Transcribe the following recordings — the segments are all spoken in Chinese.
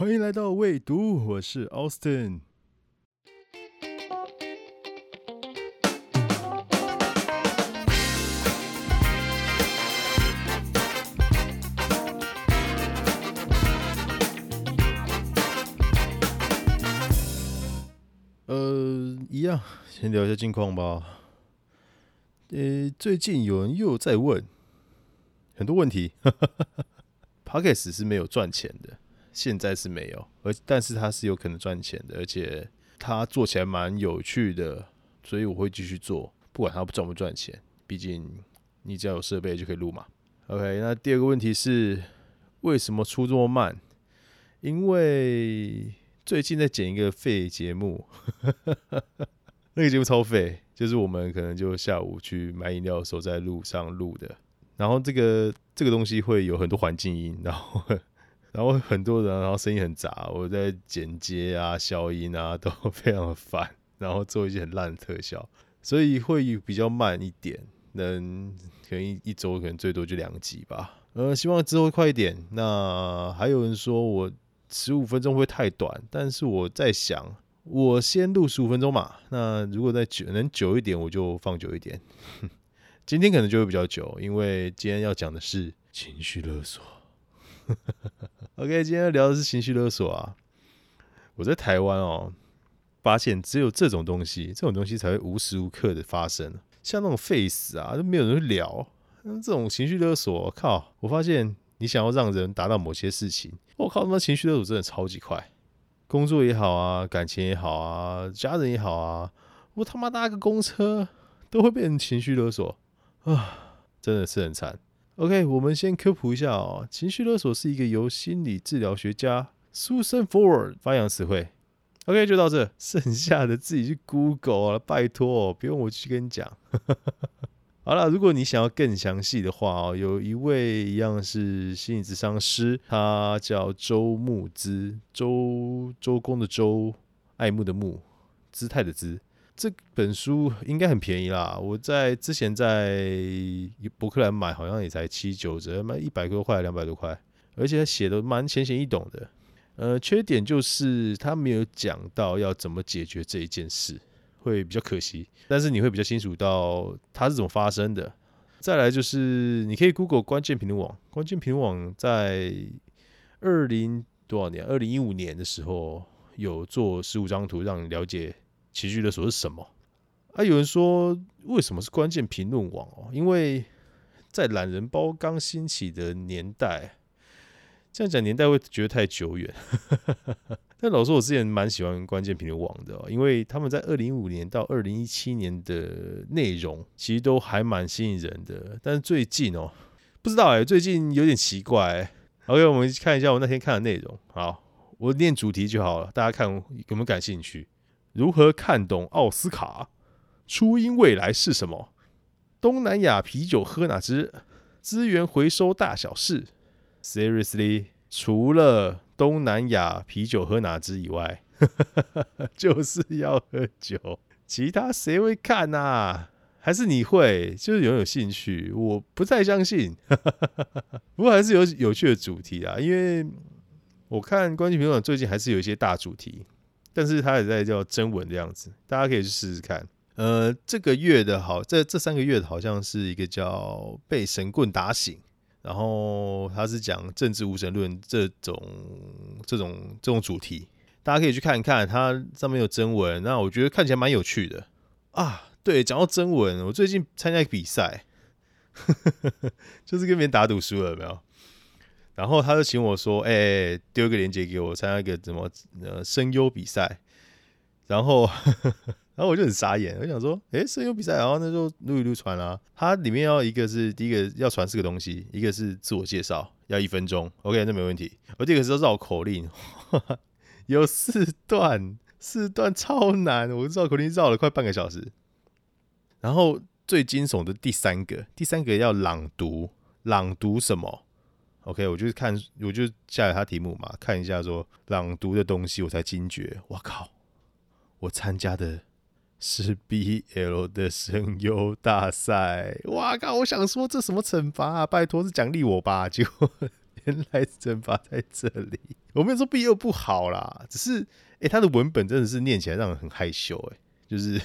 欢迎来到未读，我是 Austin。呃，一样，先聊一下近况吧。呃，最近有人又在问很多问题。Pockets 是没有赚钱的，现在是没有，而但是它是有可能赚钱的，而且它做起来蛮有趣的，所以我会继续做，不管它赚不赚钱。毕竟你只要有设备就可以录嘛。OK，那第二个问题是为什么出这么慢？因为最近在剪一个废节目，那个节目超废。就是我们可能就下午去买饮料的时候在路上录的，然后这个这个东西会有很多环境音，然后然后很多人，然后声音很杂，我在剪接啊、消音啊都 非常的烦，然后做一些很烂的特效，所以会比较慢一点，能可能一一周可能最多就两集吧，呃，希望之后快一点。那还有人说我十五分钟会太短，但是我在想。我先录十五分钟嘛，那如果再久能久一点，我就放久一点。今天可能就会比较久，因为今天要讲的是情绪勒索。OK，今天聊的是情绪勒索啊。我在台湾哦，发现只有这种东西，这种东西才会无时无刻的发生。像那种 face 啊，都没有人聊。那这种情绪勒索，靠！我发现你想要让人达到某些事情，我靠，他妈情绪勒索真的超级快。工作也好啊，感情也好啊，家人也好啊，我他妈搭个公车都会变成情绪勒索啊，真的是很惨。OK，我们先科普一下哦，情绪勒索是一个由心理治疗学家 Susan Forward 发扬词汇。OK，就到这，剩下的自己去 Google 啊，拜托，不用我去跟你讲。好了，如果你想要更详细的话哦，有一位一样是心理咨商师，他叫周木之，周周公的周，爱慕的慕，姿态的姿。这本书应该很便宜啦，我在之前在博客来买，好像也才七九折，卖一百多块，两百多块，而且他写的蛮浅显易懂的。呃，缺点就是他没有讲到要怎么解决这一件事。会比较可惜，但是你会比较清楚到它是怎么发生的。再来就是你可以 Google 关键评论网，关键评论网在二零多少年？二零一五年的时候有做十五张图，让你了解情绪勒索是什么。啊，有人说为什么是关键评论网哦？因为在懒人包刚兴起的年代。这样讲年代会觉得太久远，但老实说，我之前蛮喜欢关键评论网的，因为他们在二零一五年到二零一七年的内容其实都还蛮吸引人的。但是最近哦，不知道哎，最近有点奇怪。OK，我们看一下我那天看的内容。好，我念主题就好了，大家看有没有感兴趣？如何看懂奥斯卡？初音未来是什么？东南亚啤酒喝哪支？资源回收大小事？Seriously，除了东南亚啤酒喝哪支以外，就是要喝酒，其他谁会看呐？还是你会？就是有有兴趣？我不太相信，不过还是有有趣的主题啊。因为我看关键评论最近还是有一些大主题，但是他也在叫真文的样子，大家可以去试试看。呃，这个月的好，这这三个月的好像是一个叫被神棍打醒。然后他是讲政治无神论这种这种这种主题，大家可以去看一看，它上面有征文，那我觉得看起来蛮有趣的啊。对，讲到征文，我最近参加比赛，就是跟别人打赌输了，有没有？然后他就请我说，哎，丢一个链接给我参加一个什么呃声优比赛，然后。然后我就很傻眼，我想说，哎，声优比赛，然后那就录一录传啊。它里面要一个是第一个要传四个东西，一个是自我介绍，要一分钟，OK，那没问题。而第二个是绕口令，有四段，四段超难，我绕口令绕了快半个小时。然后最惊悚的第三个，第三个要朗读，朗读什么？OK，我就是看，我就下载他题目嘛，看一下说朗读的东西，我才惊觉，我靠，我参加的。是 BL 的声优大赛，哇靠！我想说这什么惩罚啊？拜托是奖励我吧？结果 原来惩罚在这里。我没有说 B L 不好啦，只是哎，他的文本真的是念起来让人很害羞哎，就是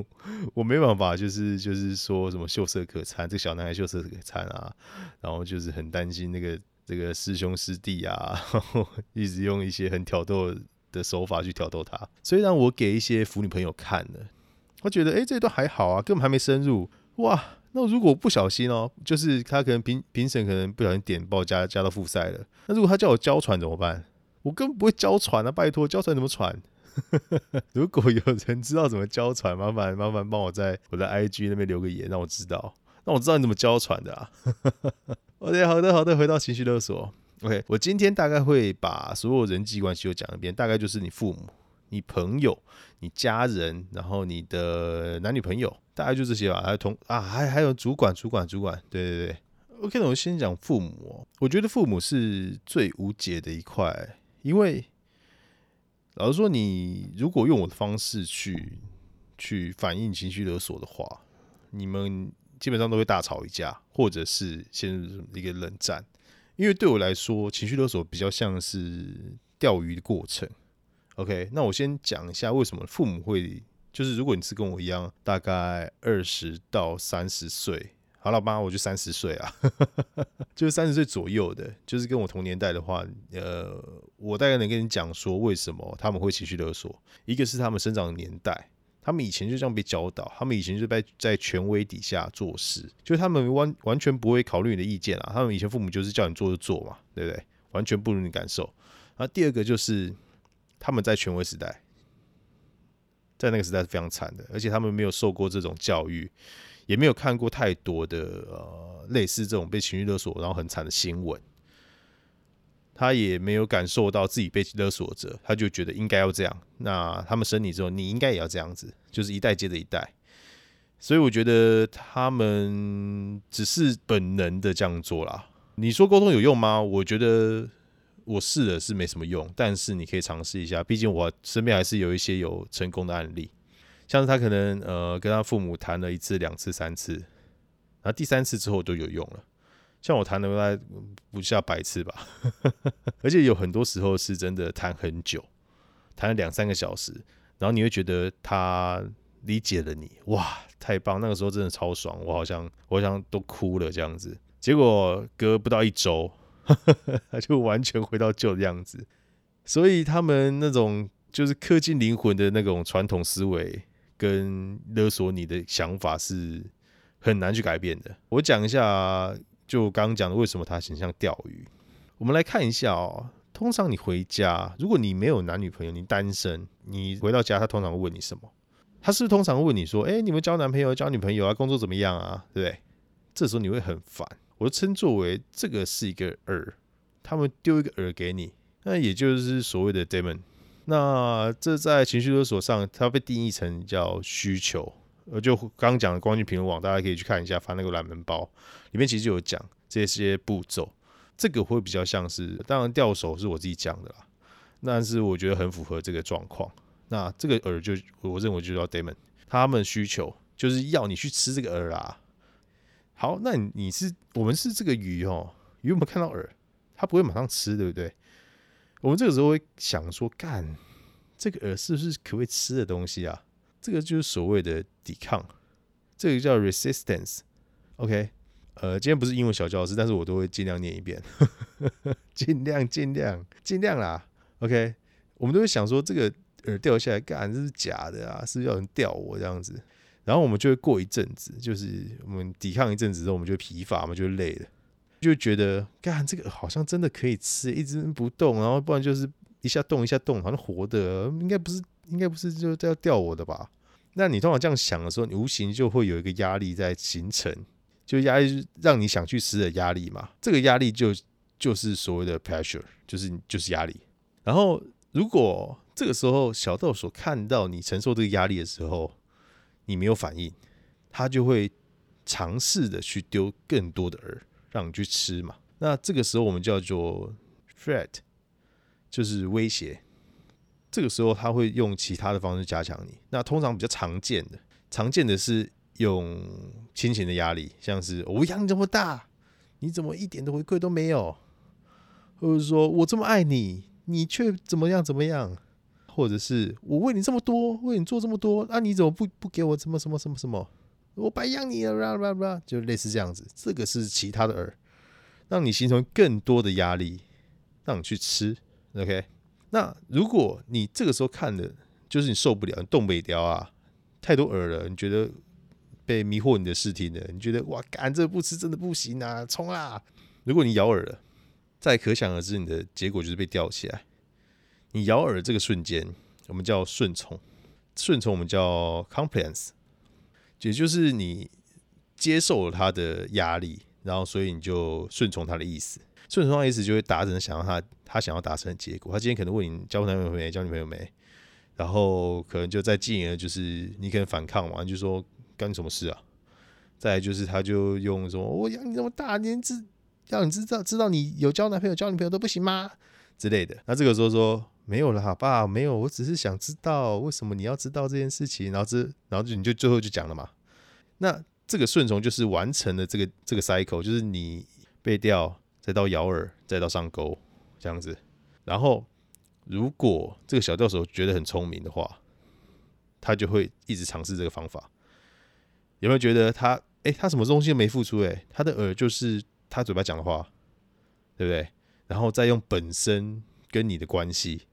我没办法，就是就是说什么秀色可餐，这个小男孩秀色可餐啊，然后就是很担心那个这个师兄师弟啊，一直用一些很挑逗的手法去挑逗他。虽然我给一些腐女朋友看了，我觉得哎这段还好啊，根本还没深入哇。那如果不小心哦，就是他可能评评审可能不小心点爆加加到复赛了。那如果他叫我交传怎么办？我根本不会交传啊！拜托，交传怎么传？如果有人知道怎么交传，麻烦麻烦帮我在我的 IG 那边留个言，让我知道，让我知道你怎么交传的啊。OK，好的好的，回到情绪勒索。OK，我今天大概会把所有人际关系都讲一遍，大概就是你父母。你朋友、你家人，然后你的男女朋友，大概就这些吧。还有同啊，还还有主管、主管、主管，对对对。OK，那我先讲父母。我觉得父母是最无解的一块，因为老实说，你如果用我的方式去去反映情绪勒索的话，你们基本上都会大吵一架，或者是陷入一个冷战。因为对我来说，情绪勒索比较像是钓鱼的过程。OK，那我先讲一下为什么父母会，就是如果你是跟我一样，大概二十到三十岁，好了吧，我就三十岁啊，就是三十岁左右的，就是跟我同年代的话，呃，我大概能跟你讲说为什么他们会情绪勒索。一个是他们生长的年代，他们以前就这样被教导，他们以前就在在权威底下做事，就是他们完完全不会考虑你的意见啊，他们以前父母就是叫你做就做嘛，对不对？完全不如你感受。然后第二个就是。他们在权威时代，在那个时代是非常惨的，而且他们没有受过这种教育，也没有看过太多的呃类似这种被情绪勒索然后很惨的新闻，他也没有感受到自己被勒索着，他就觉得应该要这样。那他们生你之后，你应该也要这样子，就是一代接着一代。所以我觉得他们只是本能的这样做啦。你说沟通有用吗？我觉得。我试了是没什么用，但是你可以尝试一下，毕竟我身边还是有一些有成功的案例，像是他可能呃跟他父母谈了一次、两次、三次，然后第三次之后都有用了。像我谈了大概不下百次吧，而且有很多时候是真的谈很久，谈了两三个小时，然后你会觉得他理解了你，哇，太棒！那个时候真的超爽，我好像我好像都哭了这样子。结果隔不到一周。他就完全回到旧的样子，所以他们那种就是刻进灵魂的那种传统思维跟勒索你的想法是很难去改变的。我讲一下，就刚刚讲的为什么他很像钓鱼。我们来看一下哦，通常你回家，如果你没有男女朋友，你单身，你回到家，他通常会问你什么？他是是通常问你说：“哎，你们交男朋友、交女朋友啊？工作怎么样啊？对不对？”这时候你会很烦。我称作为这个是一个饵，他们丢一个饵给你，那也就是所谓的 demon。那这在情绪勒索上，它被定义成叫需求。呃，就刚讲的光讯评论网，大家可以去看一下，发那个懒门包里面其实有讲这些步骤。这个会比较像是，当然钓手是我自己讲的啦，但是我觉得很符合这个状况。那这个饵就我认为就叫 demon，他们需求就是要你去吃这个饵啊。好，那你是我们是这个鱼哦，鱼有没有看到饵？它不会马上吃，对不对？我们这个时候会想说，干这个饵是不是可以吃的东西啊？这个就是所谓的抵抗，这个叫 resistance。OK，呃，今天不是英文小教室，但是我都会尽量念一遍，尽量尽量尽量啦。OK，我们都会想说，这个饵掉下来，干这是假的啊？是不是要人钓我这样子？然后我们就会过一阵子，就是我们抵抗一阵子之后，我们就疲乏嘛，就累了，就觉得干这个好像真的可以吃，一直不动，然后不然就是一下动一下动，好像活的，应该不是，应该不是就要钓我的吧？那你通常这样想的时候，你无形就会有一个压力在形成，就压力让你想去吃的压力嘛。这个压力就就是所谓的 pressure，就是就是压力。然后如果这个时候小豆所看到你承受这个压力的时候，你没有反应，他就会尝试的去丢更多的饵让你去吃嘛。那这个时候我们叫做 threat，就是威胁。这个时候他会用其他的方式加强你。那通常比较常见的，常见的是用亲情的压力，像是我养你这么大，你怎么一点的回馈都没有？或者说我这么爱你，你却怎么样怎么样，或者是我为你这么多，为你做这么多，那你怎么不不给我什么什么什么什么？我白养你了，啦啦啦，就类似这样子。这个是其他的饵，让你形成更多的压力，让你去吃。OK，那如果你这个时候看的，就是你受不了，你动不了啊，太多饵了，你觉得被迷惑你的视听了，你觉得哇，干这不吃真的不行啊，冲啦！如果你咬饵了，再可想而知，你的结果就是被吊起来。你咬饵这个瞬间，我们叫顺从，顺从我们叫 compliance。也就是你接受了他的压力，然后所以你就顺从他的意思，顺从他的意思就会达成想要他他想要达成的结果。他今天可能问你交男朋友没，交女朋友没，然后可能就再进而就是你可能反抗嘛，就说干你什么事啊？再来就是他就用什么我养你这么大年纪，要你知道知道你有交男朋友交女朋友都不行吗之类的。那这个时候说。没有了，爸，没有，我只是想知道为什么你要知道这件事情，然后这，然后就你就最后就讲了嘛。那这个顺从就是完成了这个这个 cycle，就是你被钓，再到咬饵，再到上钩这样子。然后如果这个小钓手觉得很聪明的话，他就会一直尝试这个方法。有没有觉得他，哎，他什么东西都没付出，哎，他的饵就是他嘴巴讲的话，对不对？然后再用本身跟你的关系。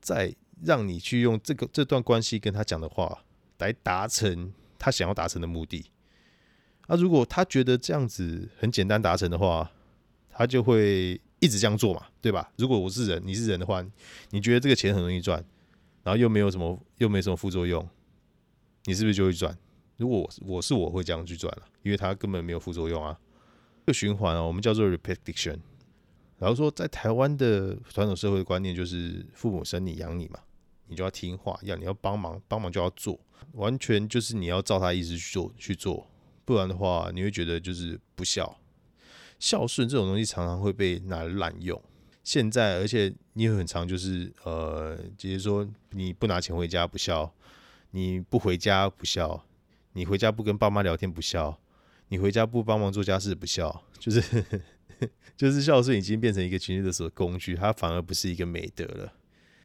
再让你去用这个这段关系跟他讲的话来达成他想要达成的目的。那如果他觉得这样子很简单达成的话，他就会一直这样做嘛，对吧？如果我是人，你是人的话，你觉得这个钱很容易赚，然后又没有什么又没什么副作用，你是不是就会赚？如果我是我会这样去赚了，因为他根本没有副作用啊。这个循环啊，我们叫做 repetition。然后说，在台湾的传统社会的观念就是父母生你养你嘛，你就要听话，要你要帮忙，帮忙就要做，完全就是你要照他意思去做去做，不然的话你会觉得就是不孝。孝顺这种东西常常会被拿来滥用。现在，而且你也很常就是呃，直接说你不拿钱回家不孝，你不回家不孝，你回家不跟爸妈聊天不孝，你回家不帮忙做家事不孝，就是。就是孝顺已经变成一个情绪的所工具，它反而不是一个美德了。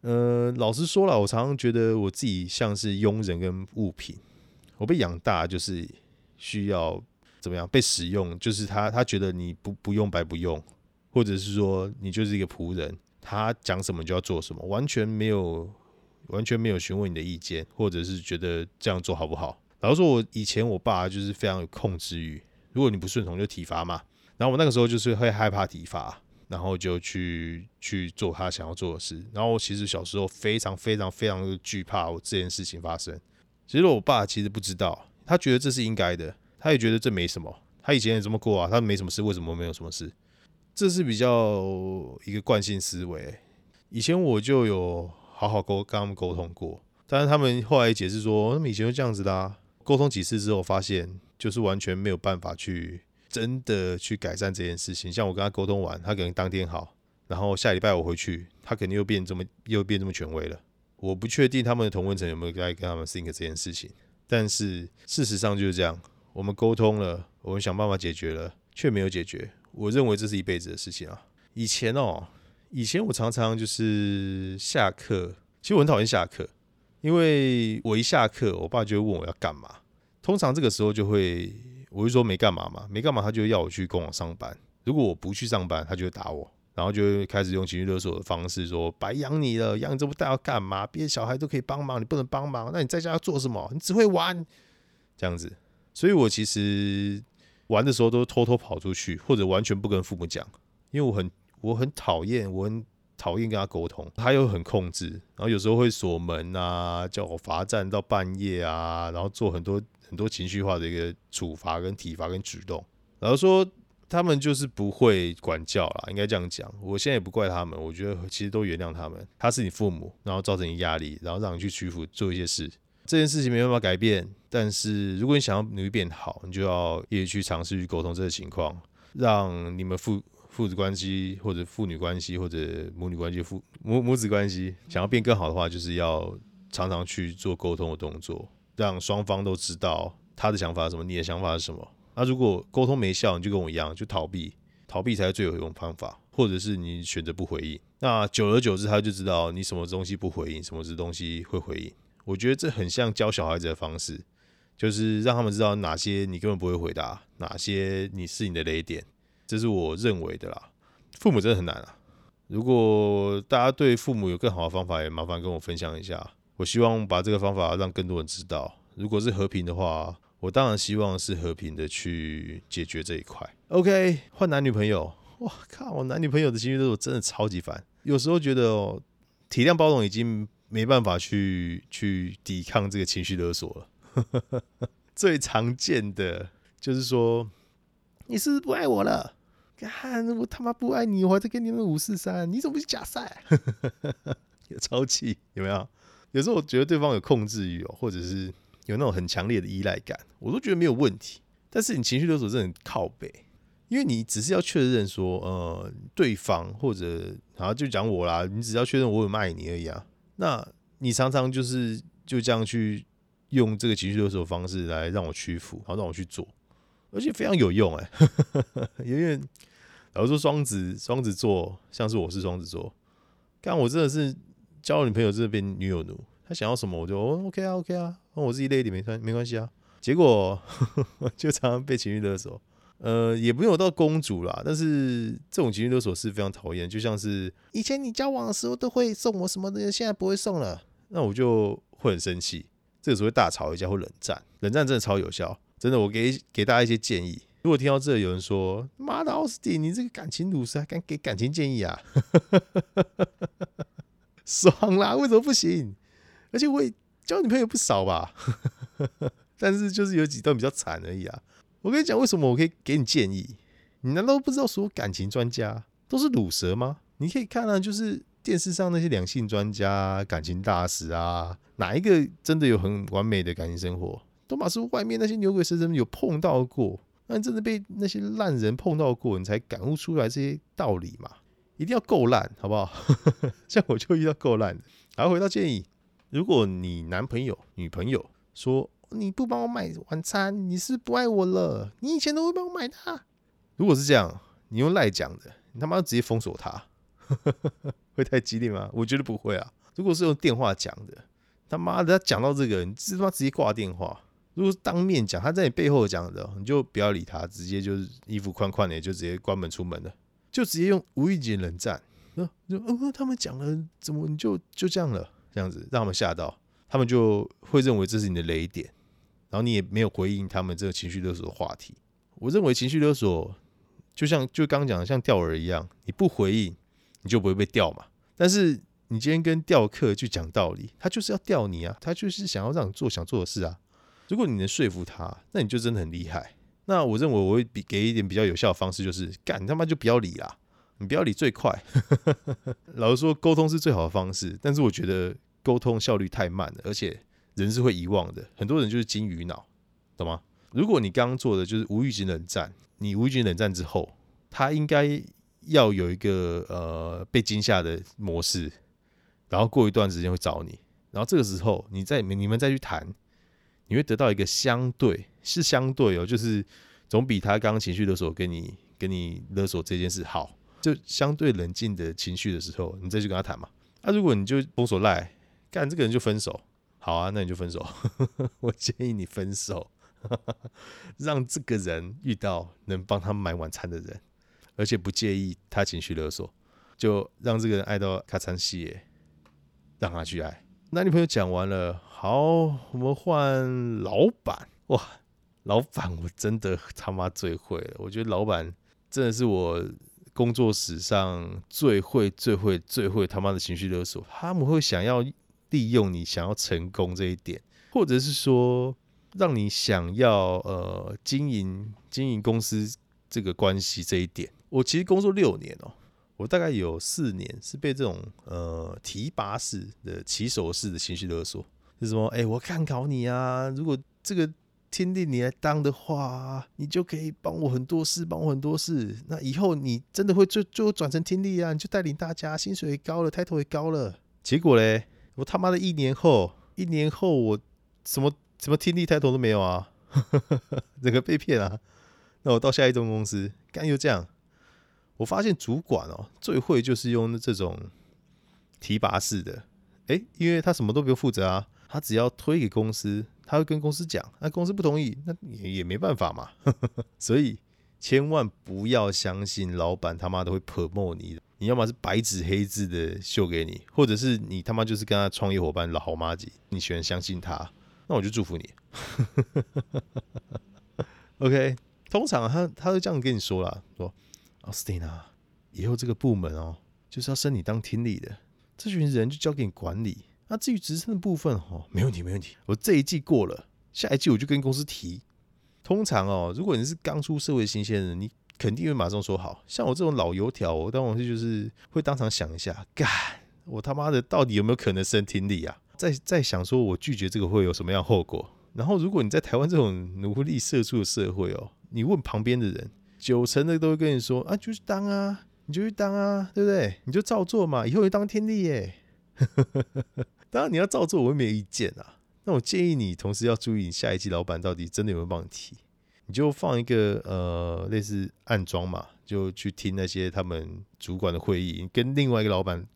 呃，老实说了，我常常觉得我自己像是佣人跟物品。我被养大就是需要怎么样被使用，就是他他觉得你不不用白不用，或者是说你就是一个仆人，他讲什么就要做什么，完全没有完全没有询问你的意见，或者是觉得这样做好不好。老实说我以前我爸就是非常有控制欲，如果你不顺从就体罚嘛。然后我那个时候就是会害怕体罚，然后就去去做他想要做的事。然后我其实小时候非常非常非常的惧怕我这件事情发生。其实我爸其实不知道，他觉得这是应该的，他也觉得这没什么。他以前也这么过啊，他没什么事，为什么没有什么事？这是比较一个惯性思维。以前我就有好好沟跟他们沟通过，但是他们后来解释说，他们以前就这样子的啊。沟通几次之后，发现就是完全没有办法去。真的去改善这件事情，像我跟他沟通完，他可能当天好，然后下礼拜我回去，他肯定又变这么又变这么权威了。我不确定他们的同温层有没有在跟他们 think 这件事情，但是事实上就是这样。我们沟通了，我们想办法解决了，却没有解决。我认为这是一辈子的事情啊。以前哦，以前我常常就是下课，其实我很讨厌下课，因为我一下课，我爸就会问我要干嘛，通常这个时候就会。我就说没干嘛嘛，没干嘛，他就要我去工厂上班。如果我不去上班，他就会打我，然后就会开始用情绪勒索的方式说：“白养你了，养这么大要干嘛？别的小孩都可以帮忙，你不能帮忙，那你在家要做什么？你只会玩，这样子。”所以，我其实玩的时候都偷偷跑出去，或者完全不跟父母讲，因为我很我很讨厌，我很讨厌跟他沟通。他又很控制，然后有时候会锁门啊，叫我罚站到半夜啊，然后做很多。很多情绪化的一个处罚跟体罚跟举动，然后说他们就是不会管教啦，应该这样讲。我现在也不怪他们，我觉得其实都原谅他们。他是你父母，然后造成你压力，然后让你去屈服做一些事，这件事情没办法改变。但是如果你想要努力变好，你就要一直去尝试去沟通这个情况，让你们父父子关系或者父女关系或者母女关系父母母子关系想要变更好的话，就是要常常去做沟通的动作。让双方都知道他的想法是什么，你的想法是什么。那如果沟通没效，你就跟我一样，就逃避，逃避才是最有用的方法。或者是你选择不回应。那久而久之，他就知道你什么东西不回应，什么东西会回应。我觉得这很像教小孩子的方式，就是让他们知道哪些你根本不会回答，哪些你是你的雷点。这是我认为的啦。父母真的很难啊。如果大家对父母有更好的方法，也麻烦跟我分享一下。我希望把这个方法让更多人知道。如果是和平的话，我当然希望是和平的去解决这一块。OK，换男女朋友，哇靠！我男女朋友的情绪勒索真的超级烦。有时候觉得哦，体谅包容已经没办法去去抵抗这个情绪勒索了。最常见的就是说，你是不是不爱我了？看我他妈不爱你，我还在跟你们五四三，你怎么不去假赛？有超气有没有？有时候我觉得对方有控制欲哦，或者是有那种很强烈的依赖感，我都觉得没有问题。但是你情绪勒索真的很靠背，因为你只是要确认说，呃，对方或者然后就讲我啦，你只要确认我有爱你而已啊。那你常常就是就这样去用这个情绪勒索方式来让我屈服，然后让我去做。而且非常有用哎，因为假如说双子双子座像是我是双子座，看我真的是交了女朋友这边女友奴，他想要什么我就 OK 啊 OK 啊，那我自己累一点没关没关系啊。结果 就常常被情绪勒索，呃，也不用到公主啦，但是这种情绪勒索是非常讨厌，就像是以前你交往的时候都会送我什么的，现在不会送了，那我就会很生气，这个时候会大吵一架或冷战，冷战真的超有效。真的，我给给大家一些建议。如果听到这有人说：“妈的，奥斯汀，你这个感情鲁蛇还敢给感情建议啊？” 爽啦！为什么不行？而且我也交女朋友不少吧，但是就是有几段比较惨而已啊。我跟你讲，为什么我可以给你建议？你难道不知道所有感情专家都是鲁蛇吗？你可以看啊，就是电视上那些两性专家、感情大师啊，哪一个真的有很完美的感情生活？都马是外面那些牛鬼蛇神有碰到过，那真的被那些烂人碰到过，你才感悟出来这些道理嘛？一定要够烂，好不好？像我就遇到够烂的。好，回到建议，如果你男朋友、女朋友说你不帮我买晚餐，你是不爱我了？你以前都会帮我买的。如果是这样，你用赖讲的，你 他妈直接封锁他，会太激烈吗？我觉得不会啊。如果是用电话讲的，他妈的，他讲到这个，你他妈直接挂电话。如果当面讲，他在你背后讲的，你就不要理他，直接就是衣服宽宽的，就直接关门出门了，就直接用无预警冷战。就嗯，他们讲了，怎么你就就这样了？这样子让他们吓到，他们就会认为这是你的雷点，然后你也没有回应他们这个情绪勒索的话题。我认为情绪勒索就像就刚讲的像钓饵一样，你不回应，你就不会被钓嘛。但是你今天跟钓客去讲道理，他就是要钓你啊，他就是想要让你做想做的事啊。如果你能说服他，那你就真的很厉害。那我认为我会比给一点比较有效的方式，就是干他妈就不要理啦，你不要理最快。老实说，沟通是最好的方式，但是我觉得沟通效率太慢了，而且人是会遗忘的。很多人就是金鱼脑，懂吗？如果你刚刚做的就是无预警冷战，你无预警冷战之后，他应该要有一个呃被惊吓的模式，然后过一段时间会找你，然后这个时候你再你们再去谈。你会得到一个相对是相对哦，就是总比他刚刚情绪勒索跟你跟你勒索这件事好，就相对冷静的情绪的时候，你再去跟他谈嘛。那如果你就封锁赖，干这个人就分手，好啊，那你就分手。我建议你分手，让这个人遇到能帮他买晚餐的人，而且不介意他情绪勒索，就让这个人爱到咔嚓西，让他去爱。男女朋友讲完了。好，我们换老板哇！老板，我真的他妈最会了。我觉得老板真的是我工作史上最会、最会、最会他妈的情绪勒索。他们会想要利用你想要成功这一点，或者是说让你想要呃经营经营公司这个关系这一点。我其实工作六年哦，我大概有四年是被这种呃提拔式的起手式的情绪勒索。是什么？哎，我看考你啊！如果这个天地你来当的话，你就可以帮我很多事，帮我很多事。那以后你真的会就就转成天地啊？你就带领大家，薪水也高了，抬头也高了。结果嘞，我他妈的一年后，一年后我什么什么天地抬头都没有啊！整个被骗啊！那我到下一中公司，干又这样，我发现主管哦，最会就是用这种提拔式的，诶，因为他什么都不用负责啊，他只要推给公司，他会跟公司讲，那公司不同意，那也也没办法嘛。所以千万不要相信老板他妈的会 promote 你的，你要么是白纸黑字的秀给你，或者是你他妈就是跟他创业伙伴老好妈鸡，你喜欢相信他，那我就祝福你。OK，通常他他会这样跟你说啦，说。奥斯汀啊，以后这个部门哦，就是要升你当经理的，这群人就交给你管理。那至于职称的部分哦，没问题，没问题。我这一季过了，下一季我就跟公司提。通常哦，如果你是刚出社会新鲜人，你肯定会马上说好。像我这种老油条，我当然是就是会当场想一下，干，我他妈的到底有没有可能升经理啊？在在想说我拒绝这个会有什么样后果？然后如果你在台湾这种奴隶社畜的社会哦，你问旁边的人。九成的都会跟你说啊，就去当啊，你就去当啊，对不对？你就照做嘛，以后就当天地耶。当然你要照做，我也没有意见啊。那我建议你同时要注意，你下一季老板到底真的有没有帮你提？你就放一个呃类似暗装嘛，就去听那些他们主管的会议，跟另外一个老板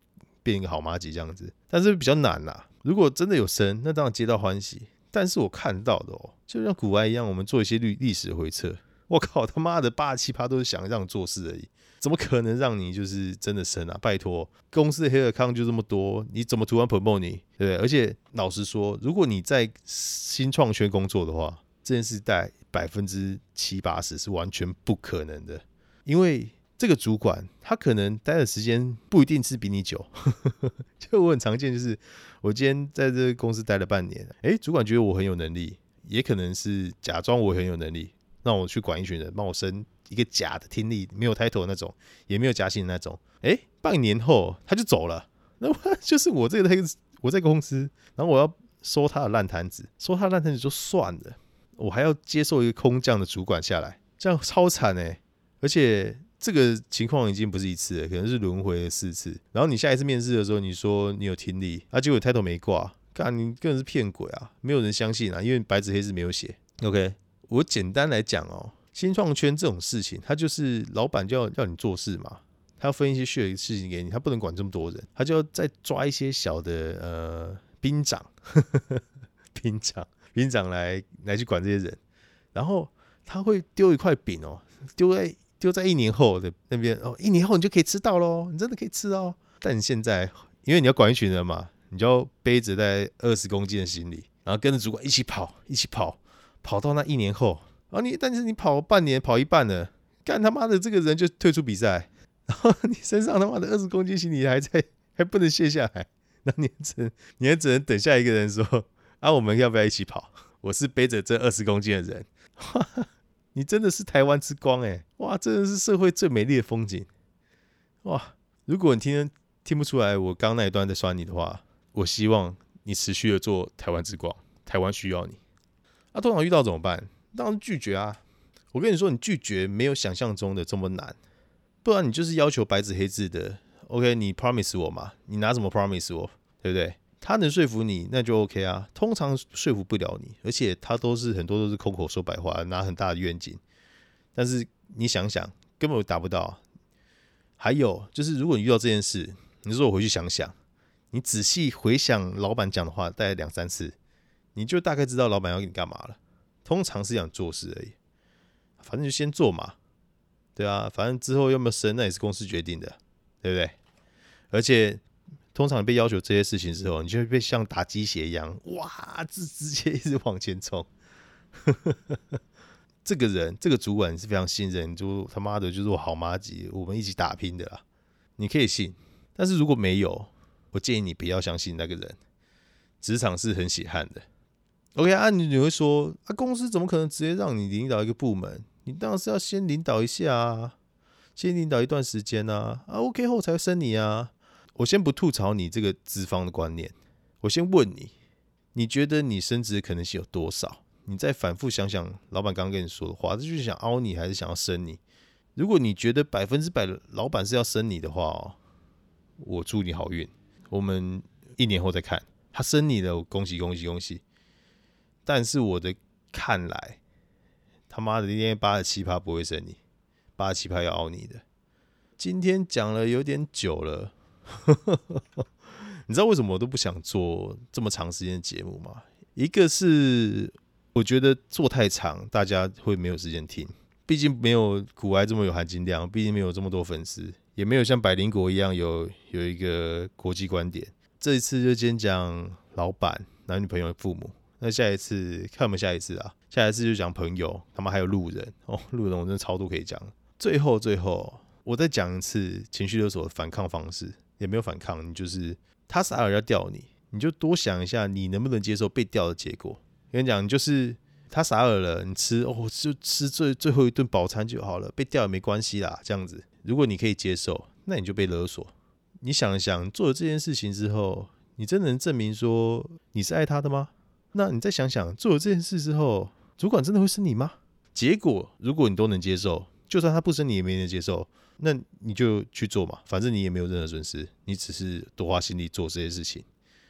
变一个好妈吉这样子。但是比较难啦。如果真的有升，那当然皆大欢喜。但是我看到的哦，就像古埃一样，我们做一些历历史回测。我靠他妈的八七趴都是想让做事而已，怎么可能让你就是真的升啊？拜托，公司的黑尔康就这么多，你怎么突然 promote 你？对不对？而且老实说，如果你在新创圈工作的话，这件事带百分之七八十是完全不可能的，因为这个主管他可能待的时间不一定是比你久。就我很常见，就是我今天在这个公司待了半年，诶，主管觉得我很有能力，也可能是假装我很有能力。让我去管一群人，帮我升一个假的听力，没有 title 那种，也没有加薪的那种。哎，半年后他就走了，那 就是我这个那个我在公司，然后我要收他的烂摊子，收他烂摊子就算了，我还要接受一个空降的主管下来，这样超惨哎！而且这个情况已经不是一次了，可能是轮回了四次。然后你下一次面试的时候，你说你有听力，啊，结果 title 没挂，干你更是骗鬼啊！没有人相信啊，因为白纸黑字没有写。OK。我简单来讲哦，新创圈这种事情，他就是老板就要要你做事嘛，他要分一些血的事情给你，他不能管这么多人，他就要再抓一些小的呃 兵长，兵长兵长来来去管这些人，然后他会丢一块饼哦，丢在丢在一年后的那边哦，一年后你就可以吃到喽，你真的可以吃哦。但你现在因为你要管一群人嘛，你就要背着在二十公斤的行李，然后跟着主管一起跑，一起跑。跑到那一年后，啊你，但是你跑半年跑一半了，干他妈的这个人就退出比赛，然后 你身上他妈的二十公斤行李还在，还不能卸下来，那你只你还只能等下一个人说，啊我们要不要一起跑？我是背着这二十公斤的人，你真的是台湾之光哎，哇，真的是社会最美丽的风景，哇！如果你听听不出来我刚那一段在酸你的话，我希望你持续的做台湾之光，台湾需要你。他通常遇到怎么办？当然拒绝啊！我跟你说，你拒绝没有想象中的这么难，不然你就是要求白纸黑字的。OK，你 promise 我嘛？你拿什么 promise 我？对不对？他能说服你，那就 OK 啊。通常说服不了你，而且他都是很多都是空口说白话，拿很大的愿景。但是你想想，根本达不到。还有就是，如果你遇到这件事，你说我回去想想，你仔细回想老板讲的话，大概两三次。你就大概知道老板要给你干嘛了，通常是想做事而已，反正就先做嘛，对啊，反正之后要没有升，那也是公司决定的，对不对？而且通常被要求这些事情之后，你就会被像打鸡血一样，哇，直直接一直往前冲。这个人，这个主管是非常信任，就他妈的，就是我好妈级，我们一起打拼的啦，你可以信。但是如果没有，我建议你不要相信那个人，职场是很血汗的。OK 啊，你你会说啊，公司怎么可能直接让你领导一个部门？你当然是要先领导一下啊，先领导一段时间啊，啊 OK 后才升你啊。我先不吐槽你这个资方的观念，我先问你，你觉得你升职的可能性有多少？你再反复想想，老板刚刚跟你说的话，这就是想凹你还是想要升你？如果你觉得百分之百老板是要升你的话哦，我祝你好运。我们一年后再看，他升你了，恭喜恭喜恭喜！但是我的看来，他妈的，今天八十七趴不会升你，八十七趴要凹你的。今天讲了有点久了，你知道为什么我都不想做这么长时间的节目吗？一个是我觉得做太长，大家会没有时间听，毕竟没有古埃这么有含金量，毕竟没有这么多粉丝，也没有像百灵国一样有有一个国际观点。这一次就先讲老板、男女朋友、父母。那下一次看我们下一次啊，下一次就讲朋友，他们还有路人哦，路人我真的超多可以讲。最后最后，我再讲一次情绪勒索的反抗方式，也没有反抗，你就是他傻了要钓你，你就多想一下，你能不能接受被钓的结果？跟你讲，就是他傻耳了，你吃哦，就吃最最后一顿饱餐就好了，被钓也没关系啦，这样子。如果你可以接受，那你就被勒索。你想一想，做了这件事情之后，你真的能证明说你是爱他的吗？那你再想想，做了这件事之后，主管真的会生你吗？结果如果你都能接受，就算他不生你也没人接受，那你就去做嘛，反正你也没有任何损失，你只是多花心力做这些事情。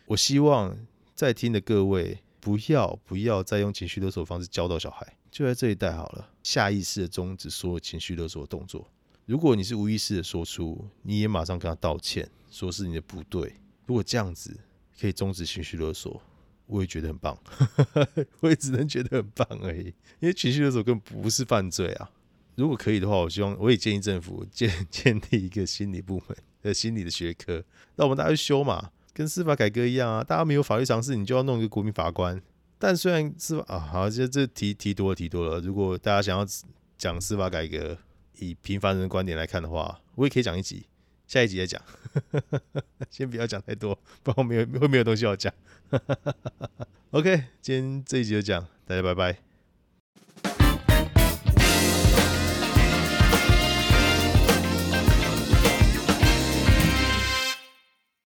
我希望在听的各位不要不要再用情绪勒索方式教导小孩，就在这一代好了，下意识的终止所有情绪勒索的动作。如果你是无意识的说出，你也马上跟他道歉，说是你的不对。如果这样子可以终止情绪勒索。我也觉得很棒，我也只能觉得很棒而已。因为情绪勒索根本不是犯罪啊！如果可以的话，我希望我也建议政府建 建立一个心理部门的心理的学科，让我们大家去修嘛，跟司法改革一样啊。大家没有法律常识，你就要弄一个国民法官。但虽然司法啊，好，这这提提多了提多了。如果大家想要讲司法改革，以平凡人的观点来看的话，我也可以讲一集，下一集再讲。先不要讲太多，不然我没有会没有东西要讲。OK，今天这一集就讲，大家拜拜。